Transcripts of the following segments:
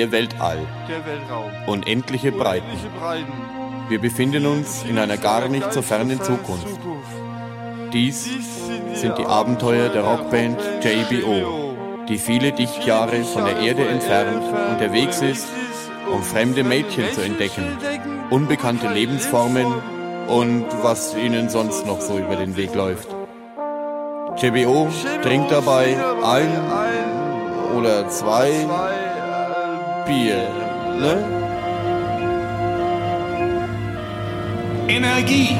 Der Weltall. Der Weltraum. Unendliche Breiten. Unendliche Breiten. Wir befinden uns in einer gar nicht so fernen Zukunft. Dies sind die Abenteuer der Rockband JBO, die viele Dichtjahre von der Erde entfernt unterwegs ist, um fremde Mädchen zu entdecken, unbekannte Lebensformen und was ihnen sonst noch so über den Weg läuft. JBO trinkt dabei ein oder zwei Bier, ne? Energie.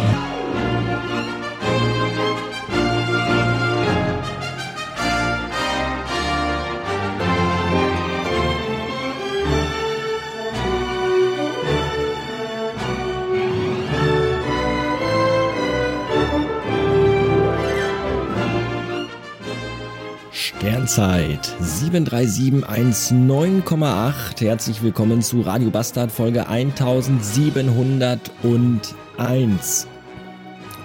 Sternzeit 73719,8. Herzlich willkommen zu Radio Bastard Folge 1701.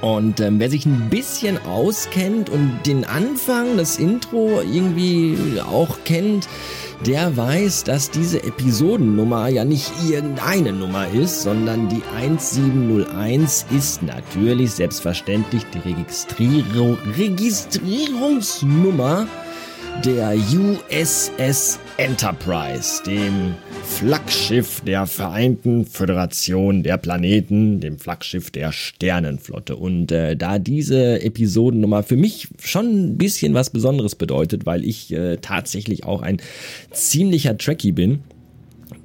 Und ähm, wer sich ein bisschen auskennt und den Anfang, das Intro irgendwie auch kennt, der weiß, dass diese Episodennummer ja nicht irgendeine Nummer ist, sondern die 1701 ist natürlich selbstverständlich die Registrierung, Registrierungsnummer der USS Enterprise, dem Flaggschiff der Vereinten Föderation der Planeten, dem Flaggschiff der Sternenflotte. Und äh, da diese Episodennummer für mich schon ein bisschen was Besonderes bedeutet, weil ich äh, tatsächlich auch ein ziemlicher Trekkie bin,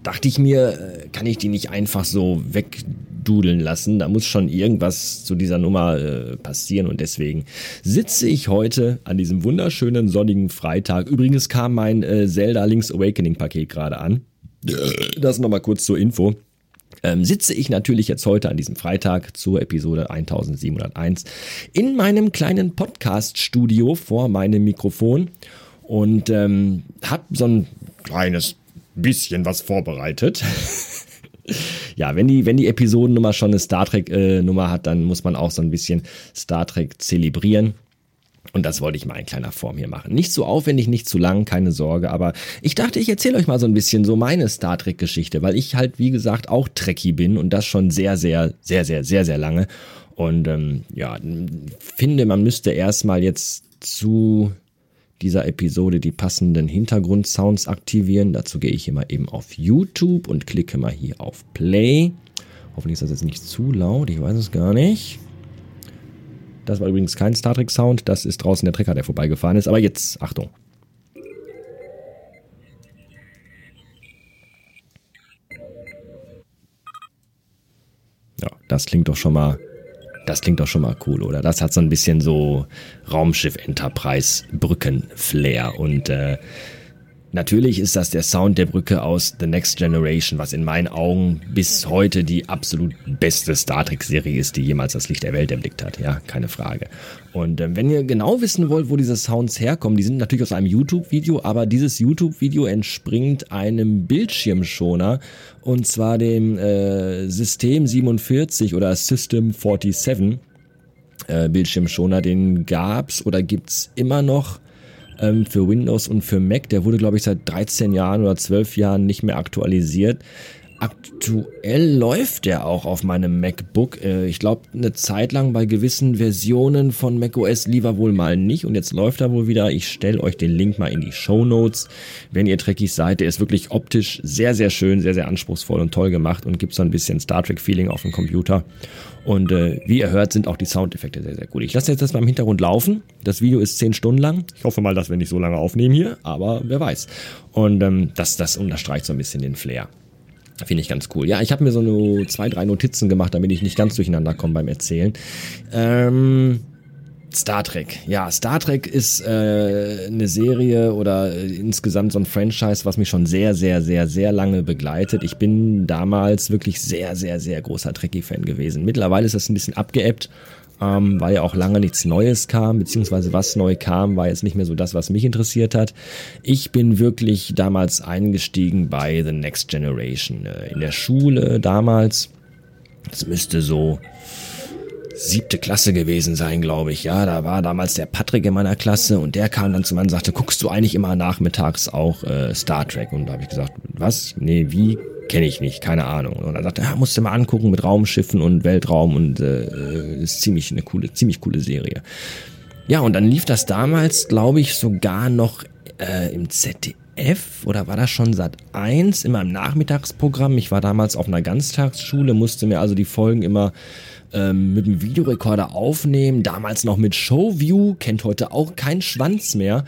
dachte ich mir, äh, kann ich die nicht einfach so wegdudeln lassen? Da muss schon irgendwas zu dieser Nummer äh, passieren und deswegen sitze ich heute an diesem wunderschönen sonnigen Freitag. Übrigens kam mein äh, Zelda Link's Awakening Paket gerade an. Das nochmal kurz zur Info. Ähm, sitze ich natürlich jetzt heute an diesem Freitag zur Episode 1701 in meinem kleinen Podcast-Studio vor meinem Mikrofon und ähm, habe so ein kleines bisschen was vorbereitet. ja, wenn die, wenn die Episodennummer schon eine Star Trek-Nummer äh, hat, dann muss man auch so ein bisschen Star Trek zelebrieren. Und das wollte ich mal in kleiner Form hier machen. Nicht zu aufwendig, nicht zu lang, keine Sorge. Aber ich dachte, ich erzähle euch mal so ein bisschen so meine Star Trek-Geschichte, weil ich halt, wie gesagt, auch Trekkie bin und das schon sehr, sehr, sehr, sehr, sehr, sehr lange. Und ähm, ja, finde, man müsste erstmal jetzt zu dieser Episode die passenden Hintergrundsounds aktivieren. Dazu gehe ich immer eben auf YouTube und klicke mal hier auf Play. Hoffentlich ist das jetzt nicht zu laut, ich weiß es gar nicht. Das war übrigens kein Star Trek Sound, das ist draußen der Trecker, der vorbeigefahren ist. Aber jetzt, Achtung. Ja, das klingt doch schon mal das klingt doch schon mal cool, oder? Das hat so ein bisschen so Raumschiff Enterprise Brücken Flair und äh, Natürlich ist das der Sound der Brücke aus The Next Generation, was in meinen Augen bis heute die absolut beste Star Trek-Serie ist, die jemals das Licht der Welt erblickt hat. Ja, keine Frage. Und äh, wenn ihr genau wissen wollt, wo diese Sounds herkommen, die sind natürlich aus einem YouTube-Video, aber dieses YouTube-Video entspringt einem Bildschirmschoner und zwar dem äh, System 47 oder System 47 äh, Bildschirmschoner. Den gab's oder gibt's immer noch ähm, für Windows und für Mac. Der wurde, glaube ich, seit 13 Jahren oder 12 Jahren nicht mehr aktualisiert. Aktuell läuft der auch auf meinem MacBook. Äh, ich glaube, eine Zeit lang bei gewissen Versionen von macOS lieber wohl mal nicht. Und jetzt läuft er wohl wieder. Ich stelle euch den Link mal in die Show Notes. Wenn ihr Trekkies seid, der ist wirklich optisch sehr, sehr schön, sehr, sehr anspruchsvoll und toll gemacht und gibt so ein bisschen Star Trek-Feeling auf dem Computer. Und äh, wie ihr hört, sind auch die Soundeffekte sehr, sehr gut. Ich lasse jetzt das mal im Hintergrund laufen. Das Video ist zehn Stunden lang. Ich hoffe mal, dass wir nicht so lange aufnehmen hier, aber wer weiß. Und ähm, das, das unterstreicht so ein bisschen den Flair. Finde ich ganz cool. Ja, ich habe mir so nur zwei, drei Notizen gemacht, damit ich nicht ganz durcheinander komme beim Erzählen. Ähm, Star Trek. Ja, Star Trek ist äh, eine Serie oder äh, insgesamt so ein Franchise, was mich schon sehr, sehr, sehr, sehr lange begleitet. Ich bin damals wirklich sehr, sehr, sehr großer Trekkie-Fan gewesen. Mittlerweile ist das ein bisschen abgeebbt, ähm, weil ja auch lange nichts Neues kam, beziehungsweise was neu kam, war jetzt nicht mehr so das, was mich interessiert hat. Ich bin wirklich damals eingestiegen bei The Next Generation. Äh, in der Schule damals, das müsste so siebte Klasse gewesen sein, glaube ich. Ja, da war damals der Patrick in meiner Klasse und der kam dann zu mir und sagte, guckst du eigentlich immer nachmittags auch äh, Star Trek? Und da habe ich gesagt, was? Nee, wie? Kenne ich nicht, keine Ahnung. Und dann sagte er, ja, musst du mal angucken mit Raumschiffen und Weltraum und äh, ist ziemlich eine coole, ziemlich coole Serie. Ja, und dann lief das damals, glaube ich, sogar noch äh, im ZDF oder war das schon Sat 1 immer im Nachmittagsprogramm. Ich war damals auf einer Ganztagsschule, musste mir also die Folgen immer ähm, mit dem Videorekorder aufnehmen, damals noch mit Showview, kennt heute auch kein Schwanz mehr.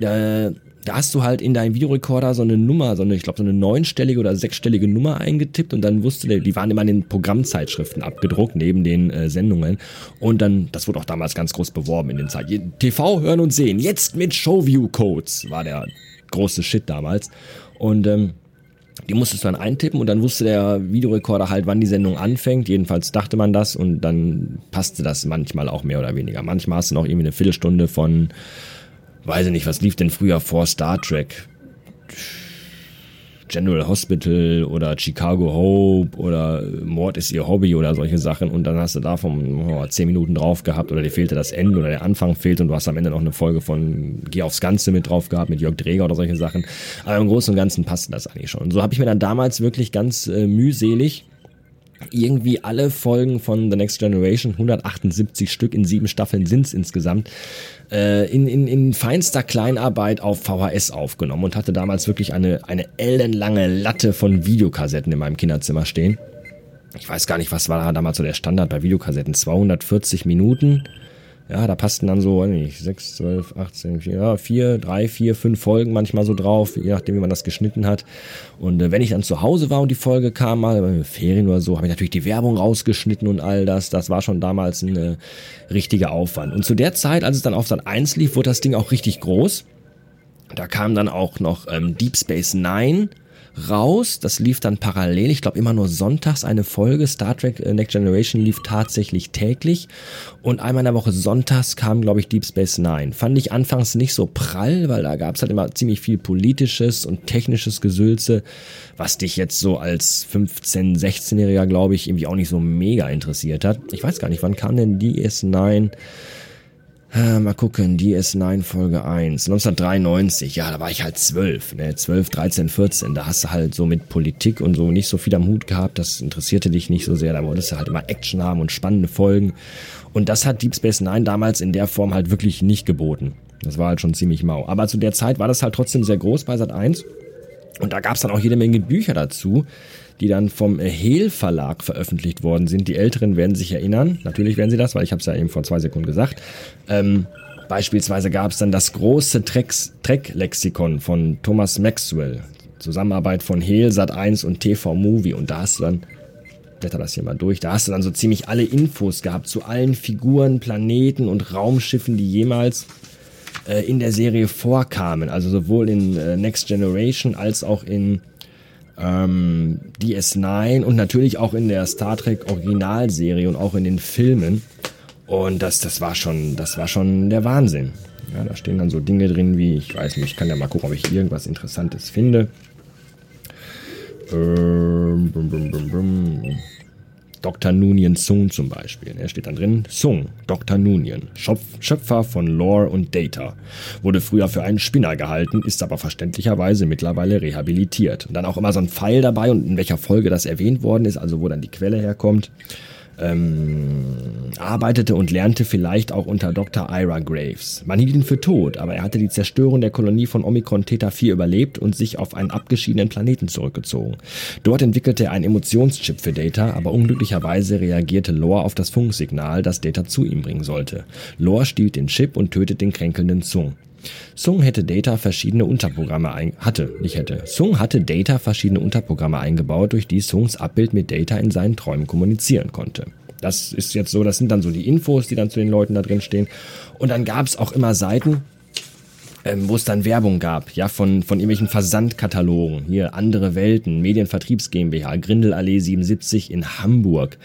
Äh, da hast du halt in deinem Videorekorder so eine Nummer, so eine, ich glaube, so eine neunstellige oder sechsstellige Nummer eingetippt und dann wusste der, die waren immer in den Programmzeitschriften abgedruckt, neben den äh, Sendungen. Und dann, das wurde auch damals ganz groß beworben in den Zeiten. TV hören und sehen, jetzt mit Showview-Codes, war der große Shit damals. Und ähm, die musstest du dann eintippen und dann wusste der Videorekorder halt, wann die Sendung anfängt. Jedenfalls dachte man das und dann passte das manchmal auch mehr oder weniger. Manchmal hast du noch irgendwie eine Viertelstunde von weiß ich nicht, was lief denn früher vor Star Trek? General Hospital oder Chicago Hope oder Mord ist ihr Hobby oder solche Sachen und dann hast du davon oh, zehn Minuten drauf gehabt oder dir fehlte das Ende oder der Anfang fehlt und du hast am Ende noch eine Folge von Geh aufs Ganze mit drauf gehabt mit Jörg Dreger oder solche Sachen. Aber im Großen und Ganzen passte das eigentlich schon. Und so habe ich mir dann damals wirklich ganz äh, mühselig irgendwie alle Folgen von The Next Generation, 178 Stück in sieben Staffeln sind's insgesamt, äh, in, in, in feinster Kleinarbeit auf VHS aufgenommen und hatte damals wirklich eine, eine ellenlange Latte von Videokassetten in meinem Kinderzimmer stehen. Ich weiß gar nicht, was war damals so der Standard bei Videokassetten. 240 Minuten ja, da passten dann so, nicht, 6, 12, 18, 4, ja, 4, 3, 4, 5 Folgen manchmal so drauf, je nachdem, wie man das geschnitten hat. Und äh, wenn ich dann zu Hause war und die Folge kam, mal bei Ferien oder so, habe ich natürlich die Werbung rausgeschnitten und all das. Das war schon damals ein äh, richtiger Aufwand. Und zu der Zeit, als es dann auf Sat 1 lief, wurde das Ding auch richtig groß. Da kam dann auch noch ähm, Deep Space Nine raus. Das lief dann parallel. Ich glaube immer nur sonntags eine Folge. Star Trek äh, Next Generation lief tatsächlich täglich. Und einmal in der Woche sonntags kam, glaube ich, Deep Space Nine. Fand ich anfangs nicht so prall, weil da gab es halt immer ziemlich viel politisches und technisches Gesülze, was dich jetzt so als 15-, 16-Jähriger, glaube ich, irgendwie auch nicht so mega interessiert hat. Ich weiß gar nicht, wann kam denn DS9? Äh, mal gucken, DS9 Folge 1, 1993, ja, da war ich halt 12, ne, 12, 13, 14, da hast du halt so mit Politik und so nicht so viel am Hut gehabt, das interessierte dich nicht so sehr, da wolltest du halt immer Action haben und spannende Folgen. Und das hat Deep Space Nine damals in der Form halt wirklich nicht geboten. Das war halt schon ziemlich mau. Aber zu der Zeit war das halt trotzdem sehr groß bei Sat 1 und da gab's dann auch jede Menge Bücher dazu, die dann vom Hehl Verlag veröffentlicht worden sind. Die Älteren werden sich erinnern. Natürlich werden sie das, weil ich habe es ja eben vor zwei Sekunden gesagt. Ähm, beispielsweise gab es dann das große Trek-Lexikon von Thomas Maxwell. Zusammenarbeit von Hehl, Sat1 und TV Movie. Und da hast du dann blätter das hier mal durch. Da hast du dann so ziemlich alle Infos gehabt zu allen Figuren, Planeten und Raumschiffen, die jemals äh, in der Serie vorkamen. Also sowohl in äh, Next Generation als auch in ähm, DS9 und natürlich auch in der Star Trek Originalserie und auch in den Filmen. Und das, das war schon, das war schon der Wahnsinn. Ja, da stehen dann so Dinge drin wie, ich weiß nicht, ich kann ja mal gucken, ob ich irgendwas Interessantes finde. Ähm, bum, bum, bum, Dr. Nunien Sung zum Beispiel. Er steht dann drin, Sung, Dr. Nunien, Schöpfer von Lore und Data. Wurde früher für einen Spinner gehalten, ist aber verständlicherweise mittlerweile rehabilitiert. Und dann auch immer so ein Pfeil dabei und in welcher Folge das erwähnt worden ist, also wo dann die Quelle herkommt ähm, arbeitete und lernte vielleicht auch unter Dr. Ira Graves. Man hielt ihn für tot, aber er hatte die Zerstörung der Kolonie von Omikron Theta 4 überlebt und sich auf einen abgeschiedenen Planeten zurückgezogen. Dort entwickelte er einen Emotionschip für Data, aber unglücklicherweise reagierte Lore auf das Funksignal, das Data zu ihm bringen sollte. Lore stiehlt den Chip und tötet den kränkelnden Zung. Sung hätte Data verschiedene Unterprogramme ein hatte, nicht hätte. Sung hatte Data verschiedene Unterprogramme eingebaut, durch die Sungs Abbild mit Data in seinen Träumen kommunizieren konnte. Das ist jetzt so, das sind dann so die Infos, die dann zu den Leuten da drin stehen. Und dann gab es auch immer Seiten, ähm, wo es dann Werbung gab, ja, von, von irgendwelchen Versandkatalogen. Hier, andere Welten, Medienvertriebs GmbH, Grindelallee 77 in Hamburg.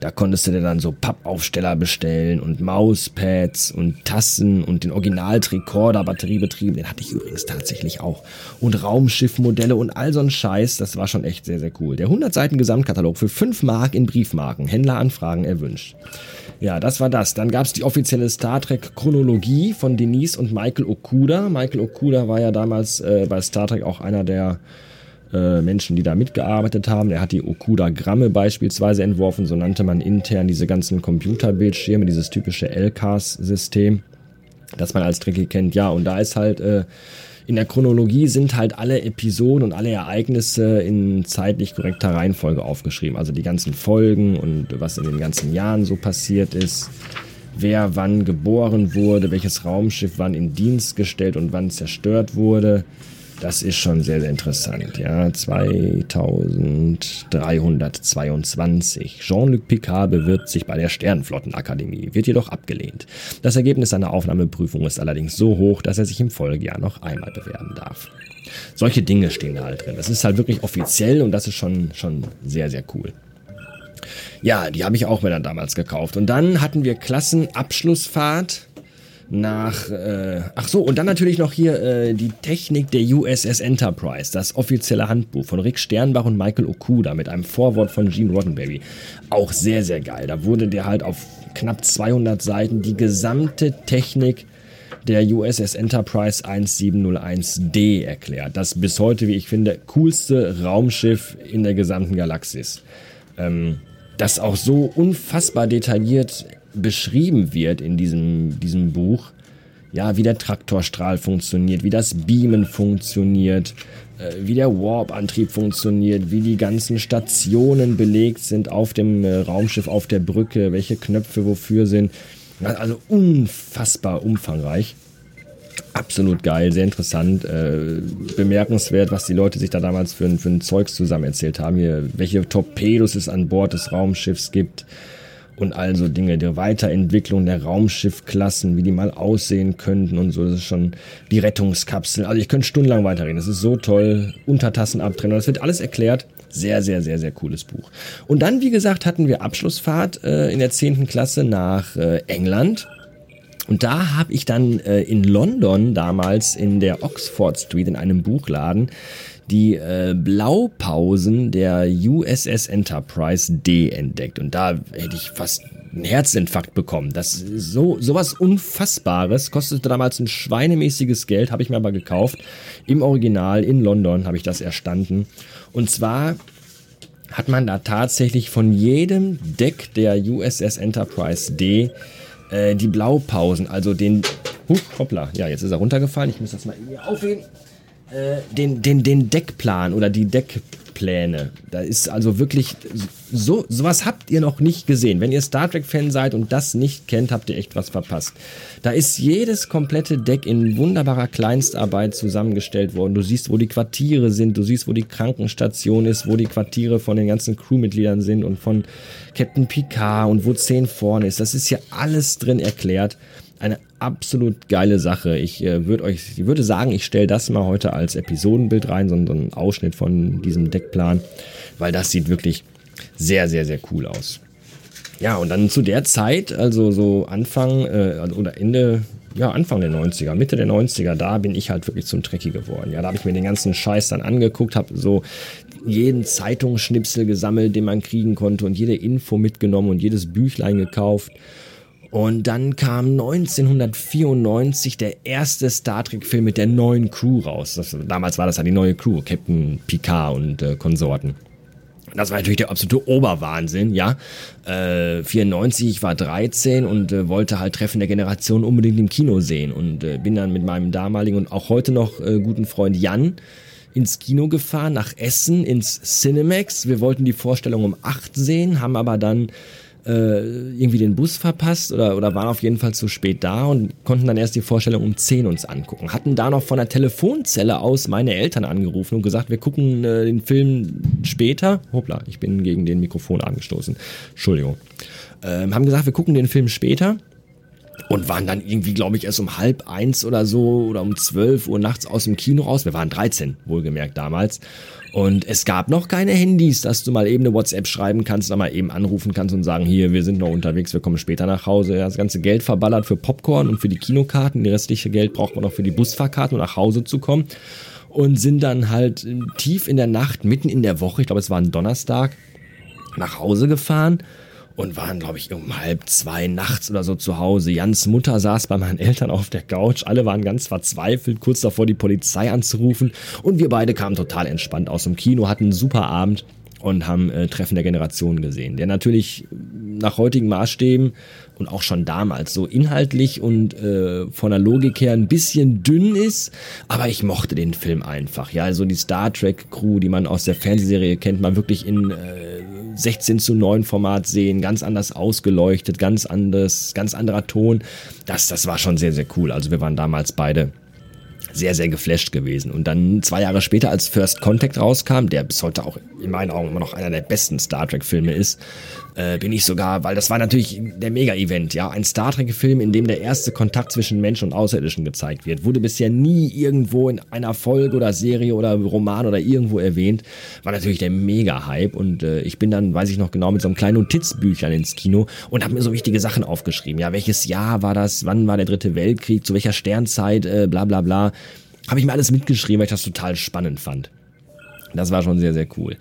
Da konntest du dir dann so Pappaufsteller bestellen und Mauspads und Tassen und den Original-Tricorder batteriebetrieben. Den hatte ich übrigens tatsächlich auch. Und Raumschiffmodelle und all so ein Scheiß. Das war schon echt sehr, sehr cool. Der 100 Seiten Gesamtkatalog für 5 Mark in Briefmarken. Händleranfragen erwünscht. Ja, das war das. Dann gab es die offizielle Star Trek Chronologie von Denise und Michael Okuda. Michael Okuda war ja damals äh, bei Star Trek auch einer der äh, Menschen, die da mitgearbeitet haben. Er hat die Okuda-Gramme beispielsweise entworfen, so nannte man intern diese ganzen Computerbildschirme, dieses typische LCAS-System, das man als Trekkie kennt. Ja, und da ist halt äh, in der Chronologie sind halt alle Episoden und alle Ereignisse in zeitlich korrekter Reihenfolge aufgeschrieben. Also die ganzen Folgen und was in den ganzen Jahren so passiert ist, wer wann geboren wurde, welches Raumschiff wann in Dienst gestellt und wann zerstört wurde. Das ist schon sehr, sehr interessant. Ja, 2322. Jean-Luc Picard bewirbt sich bei der Sternflottenakademie, wird jedoch abgelehnt. Das Ergebnis seiner Aufnahmeprüfung ist allerdings so hoch, dass er sich im Folgejahr noch einmal bewerben darf. Solche Dinge stehen da halt drin. Das ist halt wirklich offiziell und das ist schon, schon sehr, sehr cool. Ja, die habe ich auch mir dann damals gekauft. Und dann hatten wir Klassenabschlussfahrt nach, äh, ach so, und dann natürlich noch hier äh, die Technik der USS Enterprise, das offizielle Handbuch von Rick Sternbach und Michael Okuda mit einem Vorwort von Gene Roddenberry. Auch sehr, sehr geil. Da wurde dir halt auf knapp 200 Seiten die gesamte Technik der USS Enterprise 1701D erklärt. Das bis heute, wie ich finde, coolste Raumschiff in der gesamten Galaxis. Ähm, das auch so unfassbar detailliert beschrieben wird in diesem, diesem Buch, ja, wie der Traktorstrahl funktioniert, wie das Beamen funktioniert, äh, wie der Warp-Antrieb funktioniert, wie die ganzen Stationen belegt sind auf dem äh, Raumschiff, auf der Brücke, welche Knöpfe wofür sind. Also unfassbar umfangreich. Absolut geil, sehr interessant, äh, bemerkenswert, was die Leute sich da damals für, für ein Zeugs zusammen erzählt haben. Hier, welche Torpedos es an Bord des Raumschiffs gibt, und also Dinge, der Weiterentwicklung der Raumschiffklassen, wie die mal aussehen könnten und so. Das ist schon die Rettungskapsel. Also ich könnte stundenlang weiterreden. Das ist so toll. Untertassen abtrennen. Das wird alles erklärt. Sehr, sehr, sehr, sehr cooles Buch. Und dann, wie gesagt, hatten wir Abschlussfahrt äh, in der zehnten Klasse nach äh, England. Und da habe ich dann äh, in London damals in der Oxford Street in einem Buchladen die äh, Blaupausen der USS Enterprise D entdeckt. Und da hätte ich fast einen Herzinfarkt bekommen. Das ist so sowas Unfassbares kostete damals ein schweinemäßiges Geld, habe ich mir aber gekauft. Im Original in London habe ich das erstanden. Und zwar hat man da tatsächlich von jedem Deck der USS Enterprise D äh, die Blaupausen, also den. Huch, hoppla, ja, jetzt ist er runtergefallen. Ich muss das mal irgendwie aufheben. Äh, den, den, den Deckplan oder die Deckpläne. Da ist also wirklich so, sowas habt ihr noch nicht gesehen. Wenn ihr Star Trek Fan seid und das nicht kennt, habt ihr echt was verpasst. Da ist jedes komplette Deck in wunderbarer Kleinstarbeit zusammengestellt worden. Du siehst, wo die Quartiere sind, du siehst, wo die Krankenstation ist, wo die Quartiere von den ganzen Crewmitgliedern sind und von Captain Picard und wo 10 vorne ist. Das ist hier alles drin erklärt eine absolut geile Sache. Ich äh, würde euch, ich würde sagen, ich stelle das mal heute als Episodenbild rein, so, so einen Ausschnitt von diesem Deckplan, weil das sieht wirklich sehr, sehr, sehr cool aus. Ja, und dann zu der Zeit, also so Anfang äh, oder Ende, ja, Anfang der 90er, Mitte der 90er, da bin ich halt wirklich zum Trekkie geworden. Ja, da habe ich mir den ganzen Scheiß dann angeguckt, habe so jeden Zeitungsschnipsel gesammelt, den man kriegen konnte und jede Info mitgenommen und jedes Büchlein gekauft und dann kam 1994 der erste Star Trek-Film mit der neuen Crew raus. Das, damals war das ja die neue Crew, Captain Picard und äh, Konsorten. Das war natürlich der absolute Oberwahnsinn, ja. Äh, 94, ich war 13 und äh, wollte halt Treffen der Generation unbedingt im Kino sehen. Und äh, bin dann mit meinem damaligen und auch heute noch äh, guten Freund Jan ins Kino gefahren, nach Essen, ins Cinemax. Wir wollten die Vorstellung um 8 sehen, haben aber dann äh, irgendwie den Bus verpasst oder, oder waren auf jeden Fall zu spät da und konnten dann erst die Vorstellung um 10 uns angucken. Hatten da noch von der Telefonzelle aus meine Eltern angerufen und gesagt, wir gucken äh, den Film später. Hoppla, ich bin gegen den Mikrofon angestoßen. Entschuldigung. Ähm, haben gesagt, wir gucken den Film später und waren dann irgendwie, glaube ich, erst um halb eins oder so oder um zwölf Uhr nachts aus dem Kino raus. Wir waren 13, wohlgemerkt damals. Und es gab noch keine Handys, dass du mal eben eine WhatsApp schreiben kannst, dann mal eben anrufen kannst und sagen, hier, wir sind noch unterwegs, wir kommen später nach Hause. Das ganze Geld verballert für Popcorn und für die Kinokarten. Die restliche Geld braucht man noch für die Busfahrkarten, um nach Hause zu kommen. Und sind dann halt tief in der Nacht, mitten in der Woche, ich glaube, es war ein Donnerstag, nach Hause gefahren und waren, glaube ich, um halb zwei nachts oder so zu Hause. Jans Mutter saß bei meinen Eltern auf der Couch. Alle waren ganz verzweifelt, kurz davor die Polizei anzurufen. Und wir beide kamen total entspannt aus dem Kino, hatten einen super Abend und haben äh, Treffen der Generationen gesehen, der natürlich nach heutigen Maßstäben und auch schon damals so inhaltlich und äh, von der Logik her ein bisschen dünn ist, aber ich mochte den Film einfach. Ja, also die Star Trek Crew, die man aus der Fernsehserie kennt, man wirklich in äh, 16 zu 9 Format sehen, ganz anders ausgeleuchtet, ganz anders, ganz anderer Ton. Das, das war schon sehr, sehr cool. Also wir waren damals beide sehr, sehr geflasht gewesen. Und dann zwei Jahre später, als First Contact rauskam, der bis heute auch in meinen Augen immer noch einer der besten Star Trek-Filme ist, äh, bin ich sogar, weil das war natürlich der Mega-Event, ja, ein Star Trek-Film, in dem der erste Kontakt zwischen Mensch und Außerirdischen gezeigt wird, wurde bisher nie irgendwo in einer Folge oder Serie oder Roman oder irgendwo erwähnt, war natürlich der Mega-Hype und äh, ich bin dann, weiß ich noch genau, mit so einem kleinen Notizbüchlein ins Kino und habe mir so wichtige Sachen aufgeschrieben, ja, welches Jahr war das, wann war der dritte Weltkrieg, zu welcher Sternzeit, äh, bla bla bla, habe ich mir alles mitgeschrieben, weil ich das total spannend fand. Das war schon sehr, sehr cool.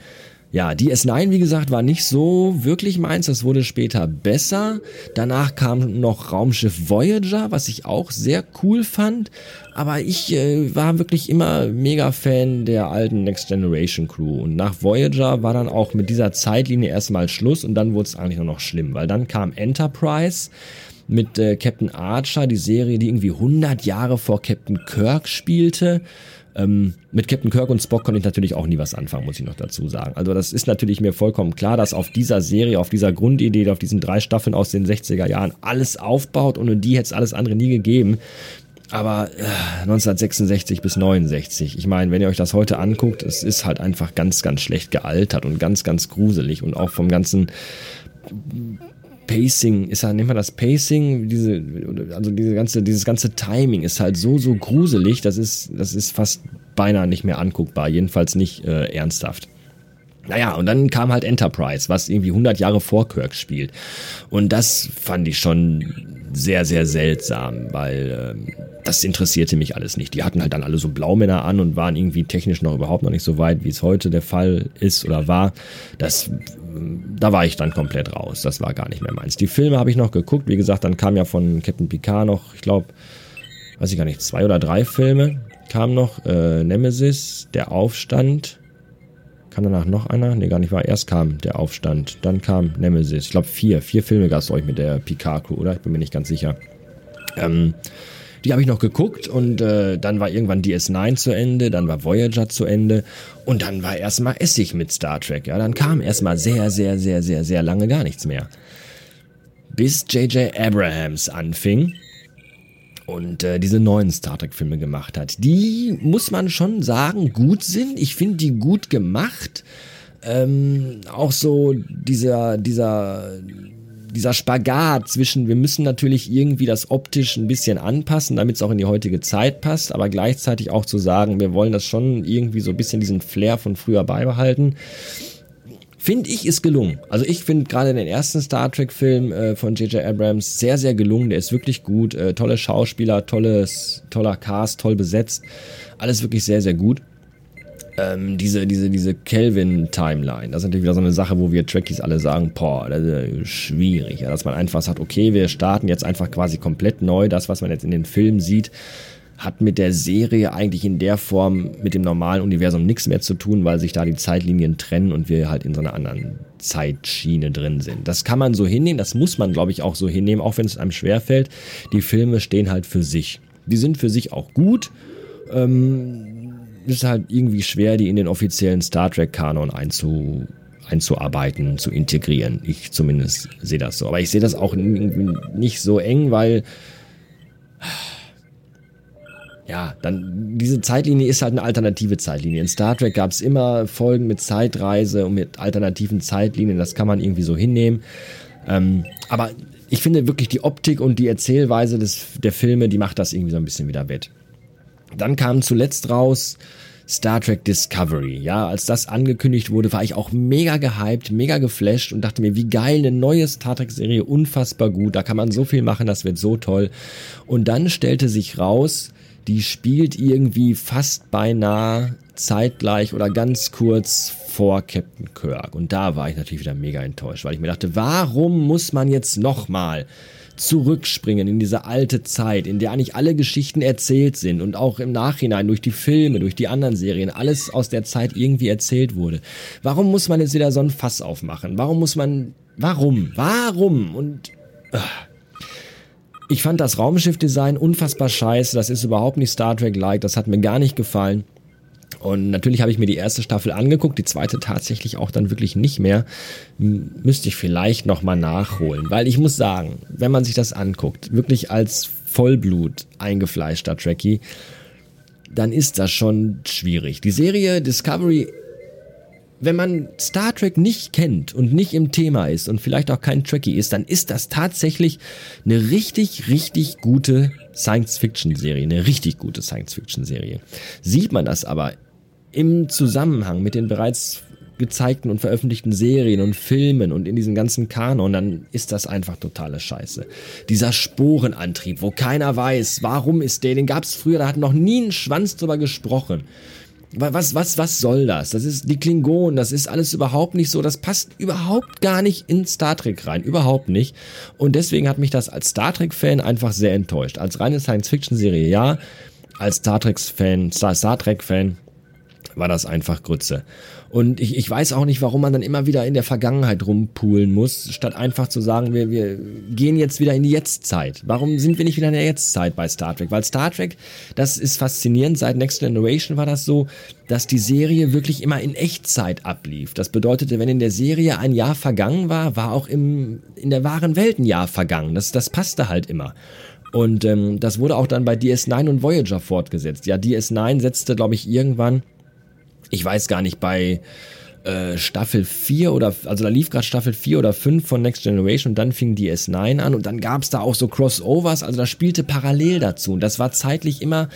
Ja, die S9, wie gesagt, war nicht so wirklich meins. Das wurde später besser. Danach kam noch Raumschiff Voyager, was ich auch sehr cool fand. Aber ich äh, war wirklich immer mega Fan der alten Next Generation Crew. Und nach Voyager war dann auch mit dieser Zeitlinie erstmal Schluss und dann wurde es eigentlich nur noch schlimm, weil dann kam Enterprise mit äh, Captain Archer, die Serie, die irgendwie 100 Jahre vor Captain Kirk spielte. Ähm, mit Captain Kirk und Spock konnte ich natürlich auch nie was anfangen, muss ich noch dazu sagen. Also das ist natürlich mir vollkommen klar, dass auf dieser Serie, auf dieser Grundidee, auf diesen drei Staffeln aus den 60er Jahren alles aufbaut und die hätte es alles andere nie gegeben. Aber äh, 1966 bis 69, ich meine, wenn ihr euch das heute anguckt, es ist halt einfach ganz, ganz schlecht gealtert und ganz, ganz gruselig und auch vom ganzen Pacing ist halt, nennt man das Pacing, diese, also diese ganze, dieses ganze Timing ist halt so, so gruselig, das ist, das ist fast beinahe nicht mehr anguckbar, jedenfalls nicht äh, ernsthaft. Naja, und dann kam halt Enterprise, was irgendwie 100 Jahre vor Kirk spielt. Und das fand ich schon sehr, sehr seltsam, weil äh, das interessierte mich alles nicht. Die hatten halt dann alle so Blaumänner an und waren irgendwie technisch noch überhaupt noch nicht so weit, wie es heute der Fall ist oder war. Das, da war ich dann komplett raus. Das war gar nicht mehr meins. Die Filme habe ich noch geguckt. Wie gesagt, dann kam ja von Captain Picard noch, ich glaube, weiß ich gar nicht, zwei oder drei Filme kam noch. Äh, Nemesis, Der Aufstand, Kam danach noch einer? Nee, gar nicht wahr. Erst kam der Aufstand, dann kam Nemesis. Ich glaube vier. Vier Filme gab es euch mit der Picard-Crew, oder? Ich bin mir nicht ganz sicher. Ähm, die habe ich noch geguckt und äh, dann war irgendwann DS9 zu Ende, dann war Voyager zu Ende und dann war erstmal Essig mit Star Trek. Ja, dann kam erstmal sehr, sehr, sehr, sehr, sehr lange gar nichts mehr. Bis J.J. Abrahams anfing und äh, diese neuen Star Trek-Filme gemacht hat. Die, muss man schon sagen, gut sind. Ich finde die gut gemacht. Ähm, auch so dieser, dieser, dieser Spagat zwischen, wir müssen natürlich irgendwie das optisch ein bisschen anpassen, damit es auch in die heutige Zeit passt, aber gleichzeitig auch zu sagen, wir wollen das schon irgendwie so ein bisschen diesen Flair von früher beibehalten finde ich, ist gelungen. Also ich finde gerade den ersten Star Trek-Film äh, von J.J. Abrams sehr, sehr gelungen. Der ist wirklich gut. Äh, tolle Schauspieler, tolles, toller Cast, toll besetzt. Alles wirklich sehr, sehr gut. Ähm, diese, diese, diese Kelvin-Timeline, das ist natürlich wieder so eine Sache, wo wir Trekkies alle sagen, boah, das ist schwierig. Ja, dass man einfach sagt, okay, wir starten jetzt einfach quasi komplett neu. Das, was man jetzt in den Filmen sieht, hat mit der Serie eigentlich in der Form mit dem normalen Universum nichts mehr zu tun, weil sich da die Zeitlinien trennen und wir halt in so einer anderen Zeitschiene drin sind. Das kann man so hinnehmen, das muss man, glaube ich, auch so hinnehmen, auch wenn es einem schwerfällt. Die Filme stehen halt für sich. Die sind für sich auch gut. Ähm, ist halt irgendwie schwer, die in den offiziellen Star Trek-Kanon einzu, einzuarbeiten, zu integrieren. Ich zumindest sehe das so. Aber ich sehe das auch nicht so eng, weil ja, dann diese Zeitlinie ist halt eine alternative Zeitlinie. In Star Trek gab es immer Folgen mit Zeitreise und mit alternativen Zeitlinien, das kann man irgendwie so hinnehmen. Ähm, aber ich finde wirklich die Optik und die Erzählweise des, der Filme, die macht das irgendwie so ein bisschen wieder wett. Dann kam zuletzt raus Star Trek Discovery. Ja, als das angekündigt wurde, war ich auch mega gehypt, mega geflasht und dachte mir, wie geil, eine neue Star Trek Serie, unfassbar gut, da kann man so viel machen, das wird so toll. Und dann stellte sich raus, die spielt irgendwie fast beinahe zeitgleich oder ganz kurz vor Captain Kirk. Und da war ich natürlich wieder mega enttäuscht, weil ich mir dachte, warum muss man jetzt nochmal zurückspringen in diese alte Zeit, in der eigentlich alle Geschichten erzählt sind und auch im Nachhinein durch die Filme, durch die anderen Serien, alles aus der Zeit irgendwie erzählt wurde. Warum muss man jetzt wieder so ein Fass aufmachen? Warum muss man, warum, warum? Und, uh. ich fand das Raumschiffdesign unfassbar scheiße, das ist überhaupt nicht Star Trek-like, das hat mir gar nicht gefallen. Und natürlich habe ich mir die erste Staffel angeguckt, die zweite tatsächlich auch dann wirklich nicht mehr. Müsste ich vielleicht nochmal nachholen, weil ich muss sagen, wenn man sich das anguckt, wirklich als Vollblut eingefleischter Trekkie, dann ist das schon schwierig. Die Serie Discovery, wenn man Star Trek nicht kennt und nicht im Thema ist und vielleicht auch kein Trekkie ist, dann ist das tatsächlich eine richtig, richtig gute Science-Fiction-Serie, eine richtig gute Science-Fiction-Serie. Sieht man das aber im Zusammenhang mit den bereits gezeigten und veröffentlichten Serien und Filmen und in diesem ganzen Kanon, dann ist das einfach totale Scheiße. Dieser Sporenantrieb, wo keiner weiß, warum ist der, den gab es früher, da hat noch nie ein Schwanz drüber gesprochen. Was, was, was soll das? Das ist die Klingonen, das ist alles überhaupt nicht so, das passt überhaupt gar nicht in Star Trek rein, überhaupt nicht. Und deswegen hat mich das als Star Trek-Fan einfach sehr enttäuscht. Als reine Science-Fiction-Serie ja, als Star Trek-Fan, Star, Star Trek-Fan war das einfach Grütze. Und ich, ich weiß auch nicht, warum man dann immer wieder in der Vergangenheit rumpulen muss, statt einfach zu sagen, wir, wir gehen jetzt wieder in die Jetztzeit. Warum sind wir nicht wieder in der Jetztzeit bei Star Trek? Weil Star Trek, das ist faszinierend, seit Next Generation war das so, dass die Serie wirklich immer in Echtzeit ablief. Das bedeutete, wenn in der Serie ein Jahr vergangen war, war auch im, in der wahren Welt ein Jahr vergangen. Das, das passte halt immer. Und ähm, das wurde auch dann bei DS9 und Voyager fortgesetzt. Ja, DS9 setzte, glaube ich, irgendwann ich weiß gar nicht, bei äh, Staffel 4 oder, also da lief gerade Staffel 4 oder 5 von Next Generation und dann fing die S9 an und dann gab es da auch so Crossovers, also das spielte parallel dazu und das war zeitlich immer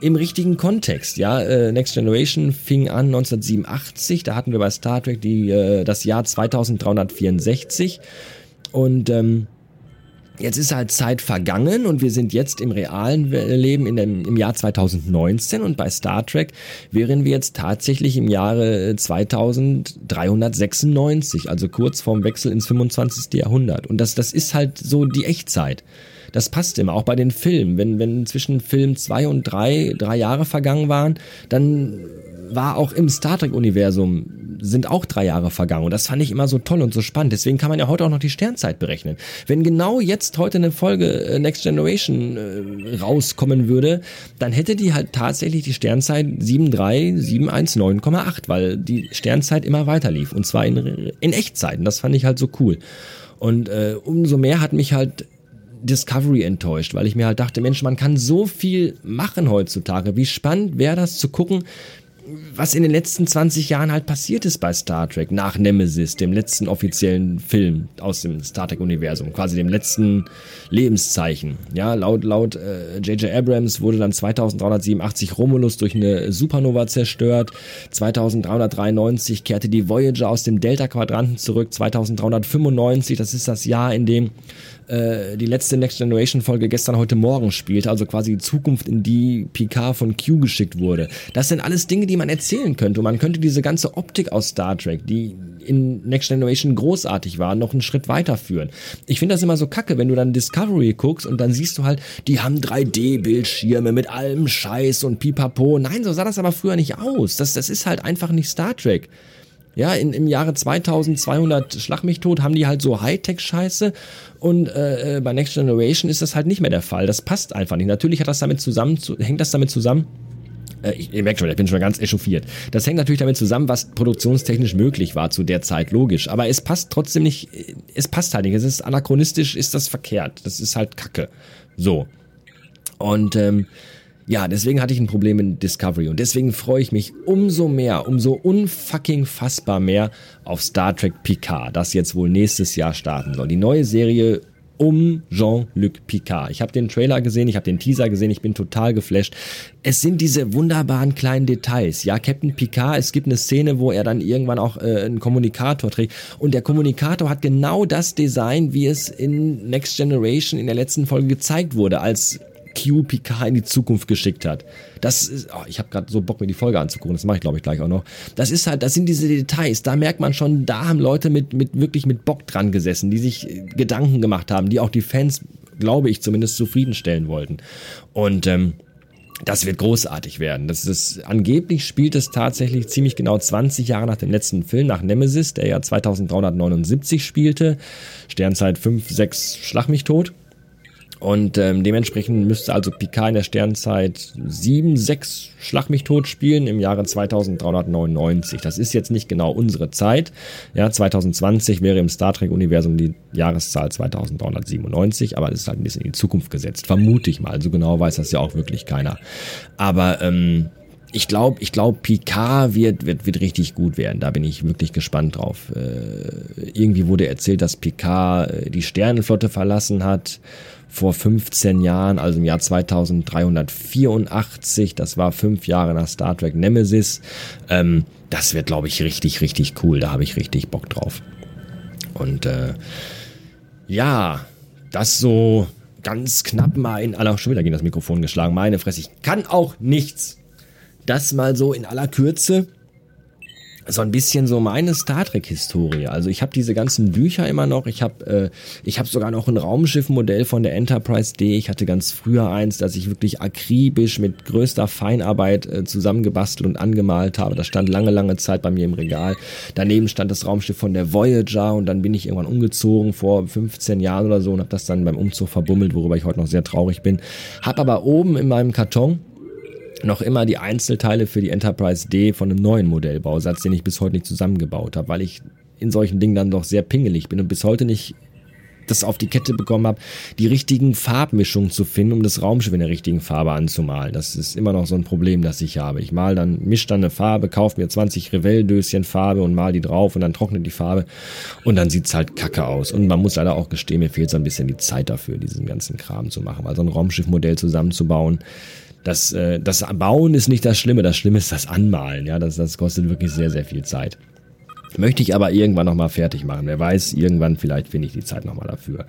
im richtigen Kontext, ja. Äh, Next Generation fing an 1987, da hatten wir bei Star Trek die, äh, das Jahr 2364 und ähm, Jetzt ist halt Zeit vergangen und wir sind jetzt im realen Leben in dem, im Jahr 2019 und bei Star Trek wären wir jetzt tatsächlich im Jahre 2396, also kurz vorm Wechsel ins 25. Jahrhundert. Und das, das ist halt so die Echtzeit. Das passt immer, auch bei den Filmen. Wenn, wenn zwischen Film zwei und drei, drei Jahre vergangen waren, dann war auch im Star Trek-Universum sind auch drei Jahre vergangen. Und das fand ich immer so toll und so spannend. Deswegen kann man ja heute auch noch die Sternzeit berechnen. Wenn genau jetzt heute eine Folge äh, Next Generation äh, rauskommen würde, dann hätte die halt tatsächlich die Sternzeit 73719,8, weil die Sternzeit immer weiter lief. Und zwar in, in Echtzeiten. Das fand ich halt so cool. Und äh, umso mehr hat mich halt Discovery enttäuscht, weil ich mir halt dachte, Mensch, man kann so viel machen heutzutage. Wie spannend wäre das zu gucken, was in den letzten 20 Jahren halt passiert ist bei Star Trek, nach Nemesis, dem letzten offiziellen Film aus dem Star Trek-Universum, quasi dem letzten Lebenszeichen. Ja, laut laut J.J. Äh, Abrams wurde dann 2387 Romulus durch eine Supernova zerstört, 2393 kehrte die Voyager aus dem Delta-Quadranten zurück, 2395, das ist das Jahr, in dem äh, die letzte Next Generation Folge gestern heute Morgen spielt, also quasi die Zukunft, in die Picard von Q geschickt wurde. Das sind alles Dinge, die man erzählen könnte. Man könnte diese ganze Optik aus Star Trek, die in Next Generation großartig war, noch einen Schritt weiterführen. Ich finde das immer so kacke, wenn du dann Discovery guckst und dann siehst du halt, die haben 3D-Bildschirme mit allem Scheiß und Pipapo. Nein, so sah das aber früher nicht aus. Das, das ist halt einfach nicht Star Trek. Ja, in, im Jahre 2200 Schlag mich tot haben die halt so Hightech-Scheiße und äh, äh, bei Next Generation ist das halt nicht mehr der Fall. Das passt einfach nicht. Natürlich hat das damit zusammen, zu, hängt das damit zusammen, äh, ich, ihr merkt schon, ich bin schon ganz echauffiert. Das hängt natürlich damit zusammen, was produktionstechnisch möglich war zu der Zeit, logisch. Aber es passt trotzdem nicht, es passt halt nicht. Es ist anachronistisch, ist das verkehrt. Das ist halt Kacke. So. Und ähm, ja, deswegen hatte ich ein Problem in Discovery und deswegen freue ich mich umso mehr, umso unfucking fassbar mehr auf Star Trek Picard, das jetzt wohl nächstes Jahr starten soll. Die neue Serie um Jean-Luc Picard. Ich habe den Trailer gesehen, ich habe den Teaser gesehen, ich bin total geflasht. Es sind diese wunderbaren kleinen Details. Ja, Captain Picard, es gibt eine Szene, wo er dann irgendwann auch äh, einen Kommunikator trägt und der Kommunikator hat genau das Design, wie es in Next Generation in der letzten Folge gezeigt wurde, als Q Picard in die Zukunft geschickt hat. Das ist, oh, ich habe gerade so Bock, mir die Folge anzugucken, das mache ich glaube ich gleich auch noch. Das ist halt, das sind diese Details, da merkt man schon, da haben Leute mit, mit wirklich mit Bock dran gesessen, die sich äh, Gedanken gemacht haben, die auch die Fans, glaube ich, zumindest zufriedenstellen wollten. Und ähm, das wird großartig werden. Das ist, angeblich spielt es tatsächlich ziemlich genau 20 Jahre nach dem letzten Film, nach Nemesis, der ja 2379 spielte. Sternzeit 5, 6, Schlag mich tot. Und ähm, dementsprechend müsste also Picard in der Sternzeit 7, 6 Schlag mich tot spielen im Jahre 2399. Das ist jetzt nicht genau unsere Zeit. Ja, 2020 wäre im Star Trek-Universum die Jahreszahl 2397, aber es ist halt ein bisschen in die Zukunft gesetzt. Vermute ich mal. So genau weiß das ja auch wirklich keiner. Aber ähm, ich glaube, ich glaube, Picard wird, wird, wird richtig gut werden. Da bin ich wirklich gespannt drauf. Äh, irgendwie wurde erzählt, dass Picard äh, die Sternenflotte verlassen hat vor 15 Jahren, also im Jahr 2384. Das war fünf Jahre nach Star Trek Nemesis. Ähm, das wird, glaube ich, richtig, richtig cool. Da habe ich richtig Bock drauf. Und äh, ja, das so ganz knapp mal in aller schon wieder gegen das Mikrofon geschlagen. Meine Fresse, ich kann auch nichts. Das mal so in aller Kürze so ein bisschen so meine Star Trek Historie. Also ich habe diese ganzen Bücher immer noch. Ich habe äh, ich habe sogar noch ein Raumschiffmodell von der Enterprise D. Ich hatte ganz früher eins, das ich wirklich akribisch mit größter Feinarbeit äh, zusammengebastelt und angemalt habe. Das stand lange lange Zeit bei mir im Regal. Daneben stand das Raumschiff von der Voyager und dann bin ich irgendwann umgezogen vor 15 Jahren oder so und habe das dann beim Umzug verbummelt, worüber ich heute noch sehr traurig bin. Hab aber oben in meinem Karton noch immer die Einzelteile für die Enterprise D von einem neuen Modellbausatz, den ich bis heute nicht zusammengebaut habe, weil ich in solchen Dingen dann doch sehr pingelig bin und bis heute nicht das auf die Kette bekommen habe, die richtigen Farbmischungen zu finden, um das Raumschiff in der richtigen Farbe anzumalen. Das ist immer noch so ein Problem, das ich habe. Ich mal dann, misch dann eine Farbe, kaufe mir 20 Revell-Döschen Farbe und mal die drauf und dann trocknet die Farbe und dann sieht's halt kacke aus. Und man muss leider auch gestehen, mir fehlt so ein bisschen die Zeit dafür, diesen ganzen Kram zu machen, weil so ein Raumschiffmodell zusammenzubauen, das, äh, das Bauen ist nicht das Schlimme, das Schlimme ist das Anmalen. Ja, das, das kostet wirklich sehr, sehr viel Zeit. Möchte ich aber irgendwann nochmal fertig machen. Wer weiß, irgendwann vielleicht finde ich die Zeit nochmal dafür.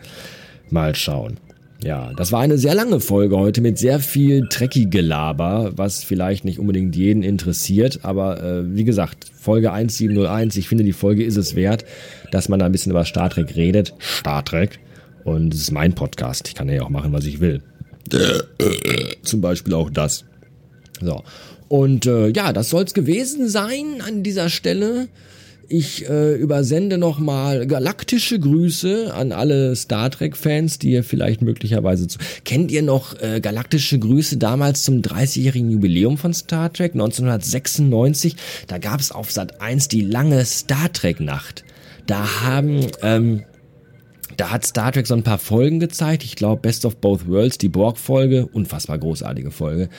Mal schauen. Ja, das war eine sehr lange Folge heute mit sehr viel Trekkie-Gelaber, was vielleicht nicht unbedingt jeden interessiert. Aber äh, wie gesagt, Folge 1701, ich finde, die Folge ist es wert, dass man da ein bisschen über Star Trek redet. Star Trek. Und es ist mein Podcast. Ich kann ja auch machen, was ich will. Zum Beispiel auch das. So. Und äh, ja, das soll's gewesen sein an dieser Stelle. Ich äh, übersende nochmal galaktische Grüße an alle Star Trek-Fans, die ihr vielleicht möglicherweise zu. Kennt ihr noch äh, galaktische Grüße damals zum 30-jährigen Jubiläum von Star Trek 1996? Da gab's auf Sat 1 die lange Star Trek-Nacht. Da haben ähm, da hat Star Trek so ein paar Folgen gezeigt. Ich glaube, Best of Both Worlds, die Borg-Folge, unfassbar großartige Folge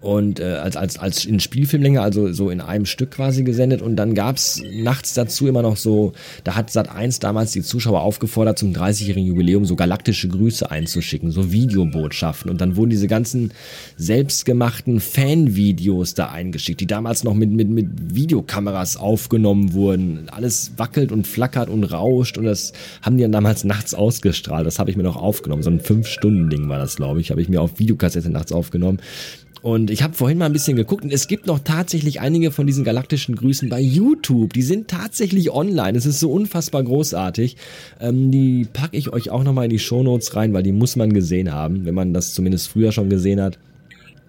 und äh, als, als, als in Spielfilmlänge, also so in einem Stück quasi gesendet. Und dann gab's nachts dazu immer noch so, da hat Sat 1 damals die Zuschauer aufgefordert, zum 30-jährigen Jubiläum so galaktische Grüße einzuschicken, so Videobotschaften. Und dann wurden diese ganzen selbstgemachten Fanvideos da eingeschickt, die damals noch mit, mit, mit Videokameras aufgenommen wurden. Alles wackelt und flackert und rauscht und das haben die dann damals nachts ausgestrahlt. Das habe ich mir noch aufgenommen. So ein Fünf-Stunden-Ding war das, glaube ich. Habe ich mir auf Videokassette nachts aufgenommen. Und ich habe vorhin mal ein bisschen geguckt und es gibt noch tatsächlich einige von diesen galaktischen Grüßen bei YouTube. Die sind tatsächlich online. Es ist so unfassbar großartig. Ähm, die packe ich euch auch nochmal in die Shownotes rein, weil die muss man gesehen haben, wenn man das zumindest früher schon gesehen hat.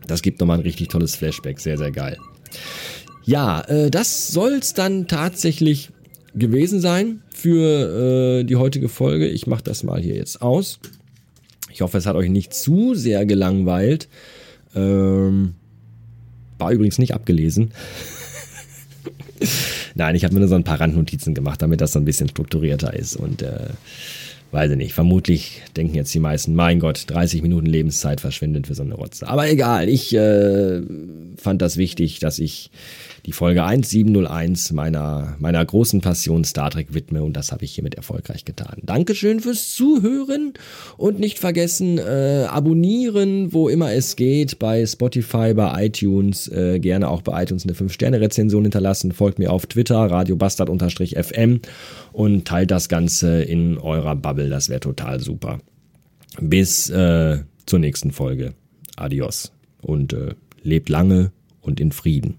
Das gibt nochmal ein richtig tolles Flashback. Sehr, sehr geil. Ja, äh, das soll's dann tatsächlich gewesen sein für äh, die heutige Folge. Ich mache das mal hier jetzt aus. Ich hoffe, es hat euch nicht zu sehr gelangweilt. Ähm, war übrigens nicht abgelesen. Nein, ich habe mir nur so ein paar Randnotizen gemacht, damit das so ein bisschen strukturierter ist. Und äh, weiß ich nicht, vermutlich denken jetzt die meisten, mein Gott, 30 Minuten Lebenszeit verschwindet für so eine Rotze. Aber egal, ich äh, fand das wichtig, dass ich die Folge 1701 meiner, meiner großen Passion Star Trek widme und das habe ich hiermit erfolgreich getan. Dankeschön fürs Zuhören und nicht vergessen, äh, abonnieren, wo immer es geht, bei Spotify, bei iTunes, äh, gerne auch bei iTunes eine 5-Sterne-Rezension hinterlassen, folgt mir auf Twitter, radiobastard-fm und teilt das Ganze in eurer Bubble, das wäre total super. Bis äh, zur nächsten Folge. Adios und äh, lebt lange und in Frieden.